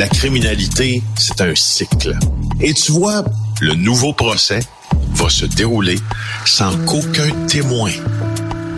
La criminalité, c'est un cycle. Et tu vois, le nouveau procès va se dérouler sans qu'aucun témoin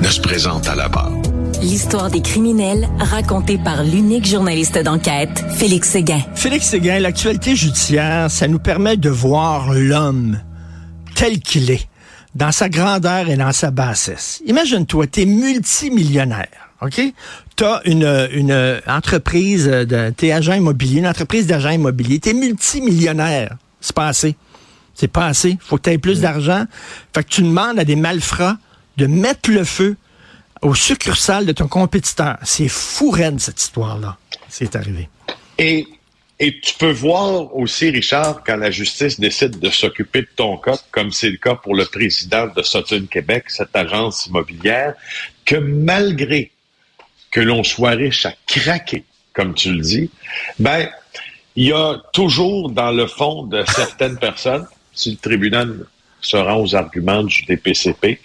ne se présente à la barre. L'histoire des criminels racontée par l'unique journaliste d'enquête, Félix Séguin. Félix Séguin, l'actualité judiciaire, ça nous permet de voir l'homme tel qu'il est, dans sa grandeur et dans sa bassesse. Imagine-toi, t'es multimillionnaire. OK? Tu as une, une entreprise, de, t'es agent immobilier, une entreprise d'agent immobilier, t'es multimillionnaire. C'est pas assez. C'est pas assez. Faut que tu aies plus d'argent. Fait que tu demandes à des malfrats de mettre le feu au succursale de ton compétiteur. C'est fou raide, cette histoire-là. C'est arrivé. Et, et tu peux voir aussi, Richard, quand la justice décide de s'occuper de ton cas, comme c'est le cas pour le président de Sutton Québec, cette agence immobilière, que malgré que l'on soit riche à craquer, comme tu le dis, ben, il y a toujours dans le fond de certaines personnes, si le tribunal se rend aux arguments du DPCP,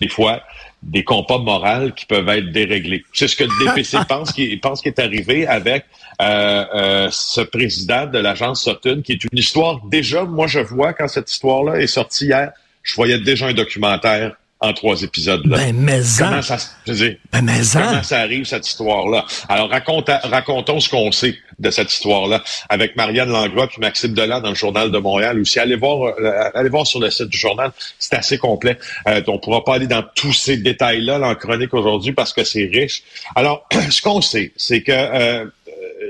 des fois, des compas moraux qui peuvent être déréglés. C'est ce que le DPC pense qui pense qui est arrivé avec euh, euh, ce président de l'agence Sutton, qui est une histoire déjà. Moi, je vois quand cette histoire-là est sortie hier, je voyais déjà un documentaire en trois épisodes. Là. Ben, mais comment ça, je dis, ben, mais comment ça arrive, cette histoire-là? Alors, raconte, racontons ce qu'on sait de cette histoire-là avec Marianne Langlois puis Maxime Delan dans le Journal de Montréal aussi. Allez voir, euh, allez voir sur le site du journal, c'est assez complet. Euh, on pourra pas aller dans tous ces détails-là en chronique aujourd'hui parce que c'est riche. Alors, ce qu'on sait, c'est que euh,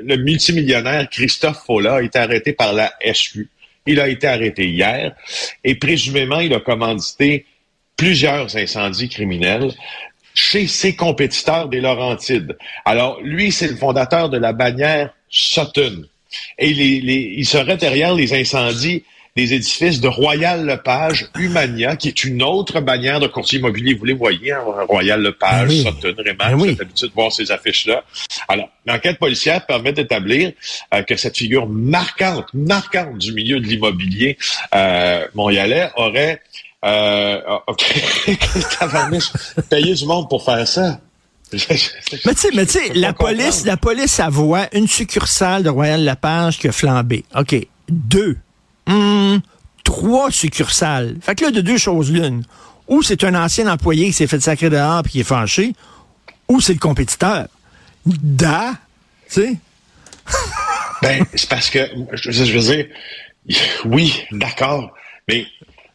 le multimillionnaire Christophe Folla a été arrêté par la SU. Il a été arrêté hier et présumément, il a commandité plusieurs incendies criminels chez ses compétiteurs des Laurentides. Alors, lui, c'est le fondateur de la bannière Sutton. Et les, il serait derrière les incendies des édifices de Royal Lepage, Humania, qui est une autre bannière de courtier immobilier. Vous les voyez, hein, Royal Lepage, ben Sutton, Raymond, ben oui. vous l'habitude de voir ces affiches-là. Alors, l'enquête policière permet d'établir euh, que cette figure marquante, marquante du milieu de l'immobilier euh, montréalais aurait euh, OK. payer du monde pour faire ça. mais tu sais, mais tu sais, la police, la police, a voit une succursale de Royal Lapage qui a flambé. OK. Deux. Hum, trois succursales. Fait que là, de deux choses l'une. Ou c'est un ancien employé qui s'est fait sacrer dehors et qui est fâché, ou c'est le compétiteur. Da, tu sais? ben, c'est parce que, je, je veux dire, oui, d'accord, mais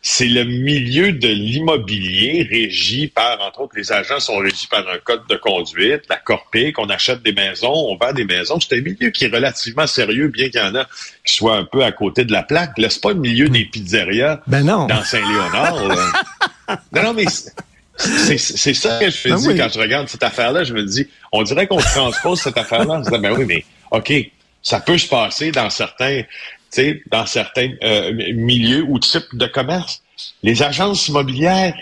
c'est le milieu de l'immobilier régi par, entre autres, les agents sont régis par un code de conduite, la Corpic, on achète des maisons, on vend des maisons. C'est un milieu qui est relativement sérieux, bien qu'il y en a qui soient un peu à côté de la plaque. Là, c'est pas le milieu des pizzerias ben non. dans Saint-Léonard. non, non, mais c'est ça que je fais ben quand je regarde cette affaire-là. Je me dis, on dirait qu'on transpose cette affaire-là. Dis, ben oui, mais OK, ça peut se passer dans certains dans certains euh, milieux ou types de commerce. Les agences immobilières,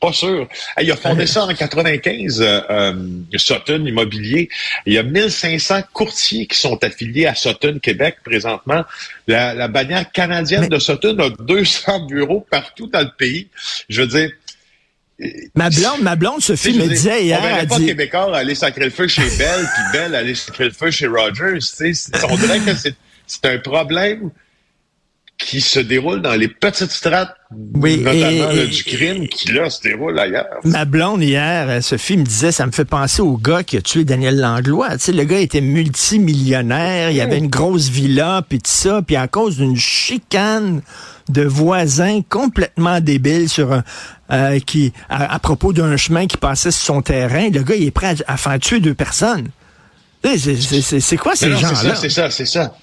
pas sûr. il a fondé ça en 95, euh, euh, Sutton Immobilier. Il y a 1500 courtiers qui sont affiliés à Sutton Québec présentement. La, la bannière canadienne de Sutton a 200 bureaux partout dans le pays. Je veux dire, Ma blonde, ma blonde, Sophie me disait hier. On pas dit... Québécois aller sacrer le feu chez Belle, puis Belle aller sacrer le feu chez Rogers. On dirait que c'est c'est un problème qui se déroule dans les petites strates, notamment du crime, qui là se déroule ailleurs. Ma blonde hier, euh, Sophie me disait, ça me fait penser au gars qui a tué Daniel Langlois. Tu sais, le gars était multimillionnaire, il avait une grosse villa, puis tout ça, puis à cause d'une chicane de voisins complètement débiles sur un, euh, qui à, propos d'un chemin qui passait sur son terrain, le gars il est prêt à, faire tuer deux personnes. C'est quoi ces gens-là? C'est ça, c'est ça.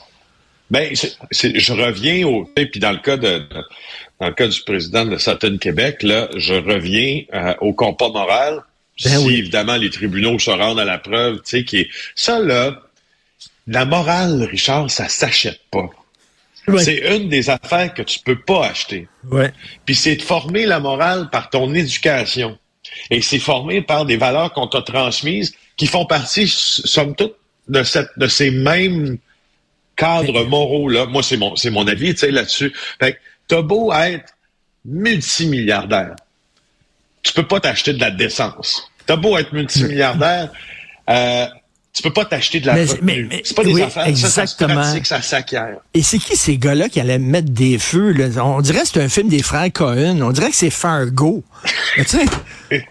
Ben, je reviens au puis dans le cas de, dans le cas du président de Sutton Québec, là, je reviens euh, au compas moral. Ben si évidemment les tribunaux se rendent à la preuve, tu sais, qui est ça là, la morale, Richard, ça s'achète pas. C'est une des affaires que tu peux pas acheter. Ouais. Puis c'est de former la morale par ton éducation. Et c'est formé par des valeurs qu'on t'a transmises qui font partie, somme toute, de, cette, de ces mêmes cadres moraux, là, moi, c'est mon, c'est mon avis, tu sais, là-dessus. Fait que t'as beau être multimilliardaire, tu peux pas t'acheter de la décence. T'as beau être multimilliardaire, euh, tu peux pas t'acheter de la Mais- mais- mais- c'est pas des oui, affaires, ça, ça exactement. pratique, ça s'acquiert. Et c'est qui ces gars-là qui allaient mettre des feux? Là? On dirait que c'est un film des frères Cohen. On dirait que c'est Fargo. Mais tu sais?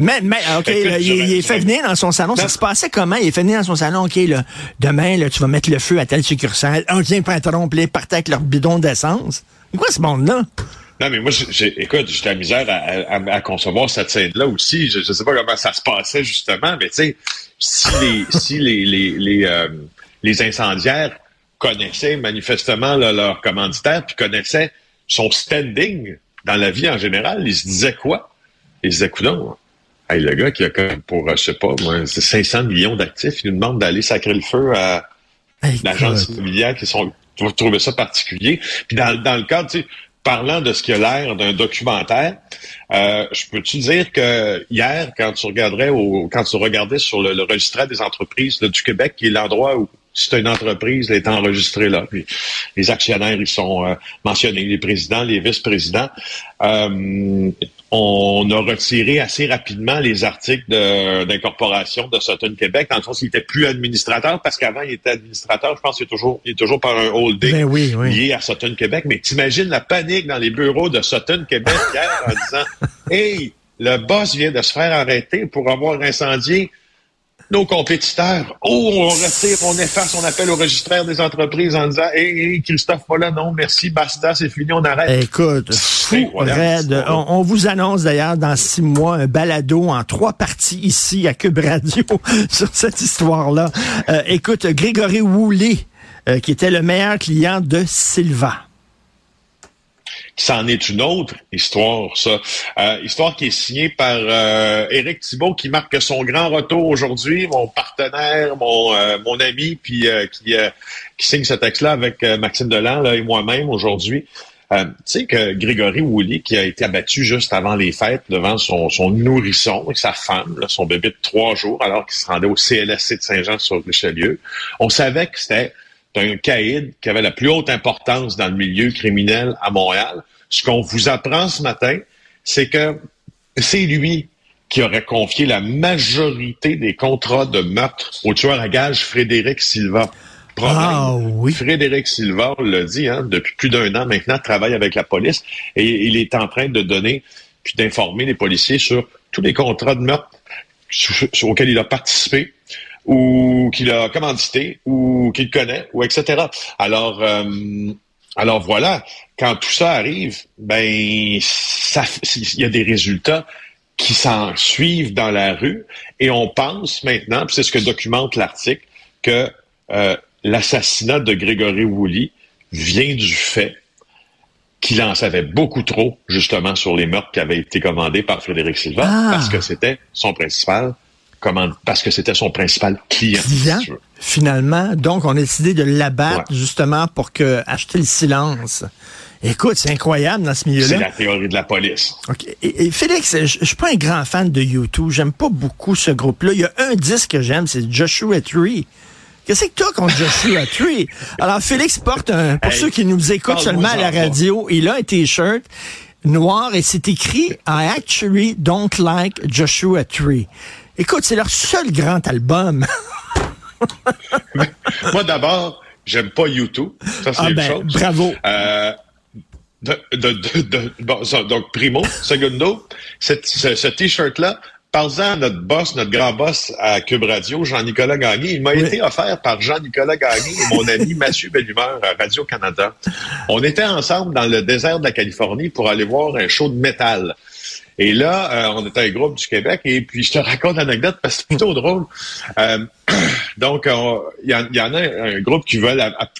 mais, mais, OK, là, il, est fait venir dans son salon. Ça se passait comment? Il est fait venir dans son salon. OK, là, demain, là, tu vas mettre le feu à telle succursale. On vient patron, puis partaient avec leur bidon d'essence. C'est quoi ce monde-là? Non, mais moi, j'ai- écoute, j'ai de la misère à, à- à concevoir cette scène-là aussi. Je, je sais pas comment ça se passait, justement, mais tu sais, si les, si les, les, les, euh, les incendiaires connaissaient manifestement là, leur commanditaire, puis connaissaient son standing dans la vie en général, ils se disaient quoi? Ils se disaient, coudonc, hey, le gars qui a comme pour, euh, je sais pas, moi, c'est 500 millions d'actifs, il nous demande d'aller sacrer le feu à, l'agence immobilière qui sont tu vas trouver ça particulier? Puis dans, dans le cadre, tu sais, parlant de ce qui a l'air d'un documentaire, euh, je peux te dire que hier, quand tu regarderais au, quand tu regardais sur le, le registraire des entreprises du Québec, qui est l'endroit où tu une entreprise, elle est enregistrée là. Puis les actionnaires, ils sont euh, mentionnés, les présidents, les vice-présidents. Euh, on a retiré assez rapidement les articles de- d'incorporation de, Sutton Québec, dans le sens qu'il était plus administrateur, parce qu'avant, il était administrateur, je pense qu'il est toujours, il est toujours par un holding Ben oui, oui. lié à Sutton Québec. Mais t'imagines la panique dans les bureaux de Sutton Québec hier en disant Hey, le boss vient de se faire arrêter pour avoir incendié nos compétiteurs. Oh, on retire, on efface, on appelle au registraire des entreprises en disant Hey, hey, Christophe Paula, non, merci, basta, c'est fini, on arrête. Écoute, fou. On, on vous annonce d'ailleurs dans six mois un balado en trois parties ici à Cube Radio sur cette histoire-là. Euh, écoute, Grégory Woolley, euh, qui était le meilleur client de Silva. C'en est une autre histoire, ça. Euh, histoire qui est signée par euh, Éric Thibault, qui marque son grand retour aujourd'hui, mon partenaire, mon, euh, mon ami, puis euh, qui, euh, qui signe ce texte-là avec euh, Maxime Delan là, et moi-même aujourd'hui. Euh, tu sais que Grégory Woolley, qui a été abattu juste avant les fêtes devant son, son nourrisson et sa femme, là, son bébé de trois jours, alors qu'il se rendait au CLSC de Saint-Jean-sur-Richelieu, on savait que c'était un caïd qui avait la plus haute importance dans le milieu criminel à Montréal. Ce qu'on vous apprend ce matin, c'est que c'est lui qui aurait confié la majorité des contrats de meurtre au tueur à gages Frédéric Silva. Ah oui. Frédéric Silva, on l'a dit, hein, depuis plus d'un an maintenant, travaille avec la police et il est en train de donner puis d'informer les policiers sur tous les contrats de meurtre auxquels il a participé ou qu'il a commandité ou qu'il connaît ou etc. Alors euh, alors voilà, quand tout ça arrive, ben ça il y a des résultats qui s'en suivent dans la rue et on pense maintenant, puis c'est ce que documente l'article, que euh, l'assassinat de Grégory Woolley vient du fait qu'il en savait beaucoup trop, justement, sur les meurtres qui avaient été commandés par Frédéric Silva, Ah. parce que c'était son principal commande, parce que c'était son principal client. Si finalement. Donc, on a décidé de l'abattre Ouais. justement pour que acheter le silence. Écoute, c'est incroyable dans ce C'est milieu-là. la théorie de la police. OK. Et, et Félix, je, je suis pas un grand fan de YouTube. J'aime pas beaucoup ce groupe-là. Il y a un disque que j'aime, c'est Joshua Tree. Qu'est-ce que toi contre Joshua Tree? Alors, Félix porte un, pour Hey, ceux qui nous écoutent seulement à la radio, il a un t-shirt noir et c'est écrit I actually don't like Joshua Tree. Écoute, c'est leur seul grand album. Moi, d'abord, j'aime pas YouTube. Ça, c'est Ah ben, chose. bravo. Euh, de, de, de, de- bon, ça, donc, primo. Segundo, cette- ce, ce T-shirt-là, parlant à notre boss, notre grand boss à Cube Radio, Jean-Nicolas Gagné, il m'a Oui. été offert par Jean-Nicolas Gagné et mon ami Mathieu Bellumeur à Radio-Canada. On était ensemble dans le désert de la Californie pour aller voir un show de métal. Et là, euh, on était un groupe du Québec, et puis je te raconte l'anecdote parce que c'est plutôt drôle. Euh, donc, on- il y, en- il y en a un groupe qui veut,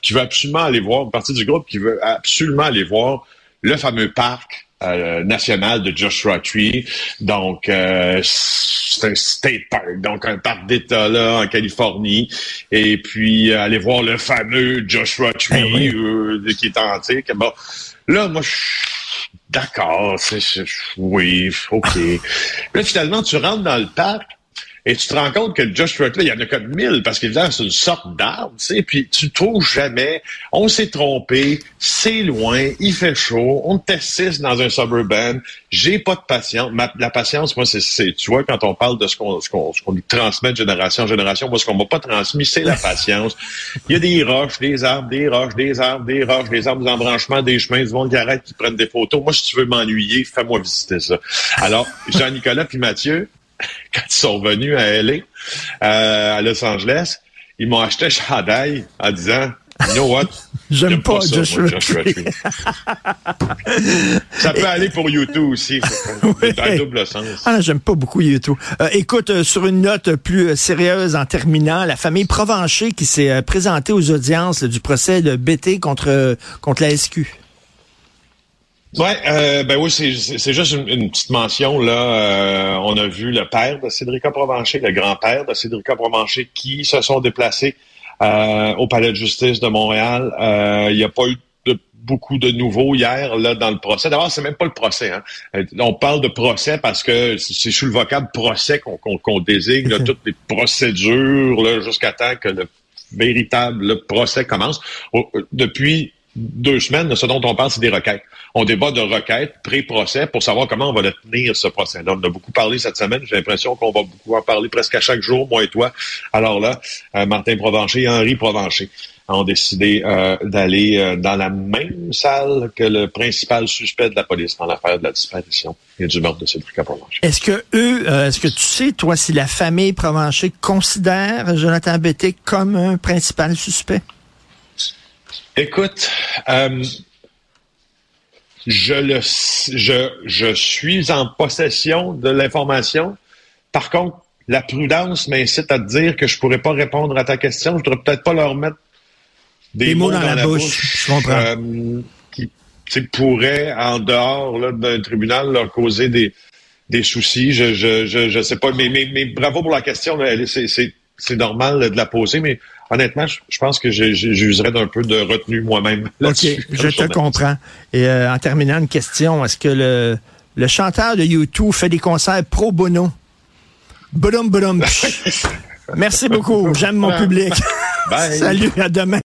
qui veut absolument aller voir, une partie du groupe qui veut absolument aller voir le fameux parc euh, national de Joshua Tree. Donc, euh, c'est un state park, donc un parc d'État là en Californie. Et puis, euh, aller voir le fameux Joshua Tree Eh oui. euh, qui est antique. Bon, là, moi, je D'accord, c'est, oui, OK. Là, finalement, tu rentres dans le parc, Et tu te rends compte que le Josh Truck, là, il y en a comme mille, parce qu'évidemment, c'est une sorte d'arbre, tu sais, puis tu trouves jamais, on s'est trompé, c'est loin, il fait chaud, on six dans un suburban, j'ai pas de patience. la patience, moi, c'est, tu vois, quand on parle de ce qu'on, ce qu'on, nous transmet de génération en génération, moi, ce qu'on m'a pas transmis, c'est la patience. Il y a des roches, des arbres, des roches, des arbres, des roches, des arbres, des embranchements, des chemins, du monde qui arrête, qui prennent des photos. Moi, si tu veux m'ennuyer, fais-moi visiter ça. Alors, Jean-Nicolas puis Mathieu, quand ils sont venus à LA, euh, à Los Angeles, ils m'ont acheté un chandail en disant You know what? J'aime pas, pas ça, Joshua, Joshua Tree. ça peut aller pour YouTube aussi. oui. double sens. Ah, j'aime pas beaucoup YouTube. Euh, écoute, euh, sur une note plus sérieuse en terminant, la famille Provencher qui s'est présentée aux audiences du procès de BT contre, contre la SQ. Ouais, euh, ben oui, c'est juste une, petite mention là. Euh, on a vu le père de Cédrica Provencher, le grand-père de Cédrica Provencher, qui se sont déplacés euh, au palais de justice de Montréal. Il n'y a pas eu de, beaucoup de nouveaux hier là dans le procès. D'abord, c'est même pas le procès. Hein. On parle de procès parce que c'est sous le vocable procès qu'on désigne toutes les procédures jusqu'à temps que le véritable procès commence. Depuis deux semaines, ce dont on parle, c'est des requêtes. On débat de requêtes pré-procès pour savoir comment on va le tenir, ce procès. on a beaucoup parlé cette semaine. J'ai l'impression qu'on va beaucoup en parler presque à chaque jour, moi et toi. Alors là, euh, Martin Provencher et Henri Provencher ont décidé euh, d'aller euh, dans la même salle que le principal suspect de la police dans l'affaire de la disparition et du meurtre de Cédric Provencher. Est-ce que eux, est-ce que tu sais, toi, si la famille Provencher considère Jonathan Betté comme un principal suspect? Écoute, euh, je, le, je, je suis en possession de l'information. Par contre, la prudence m'incite à te dire que je pourrais pas répondre à ta question. Je devrais peut-être pas leur mettre des, mots, dans, la, bouche, euh, qui pourraient, en dehors d'un tribunal, leur causer des, des soucis. Je, je, je, je sais pas, mais, mais, mais bravo pour la question. C'est normal de la poser, mais honnêtement, je, pense que j'userais d'un peu de retenue moi-même. OK, je te comprends. Et euh, en terminant, une question. Est-ce que le, le chanteur de YouTube fait des concerts pro bono? Boum, boum. Merci beaucoup. J'aime mon public. Salut, à demain.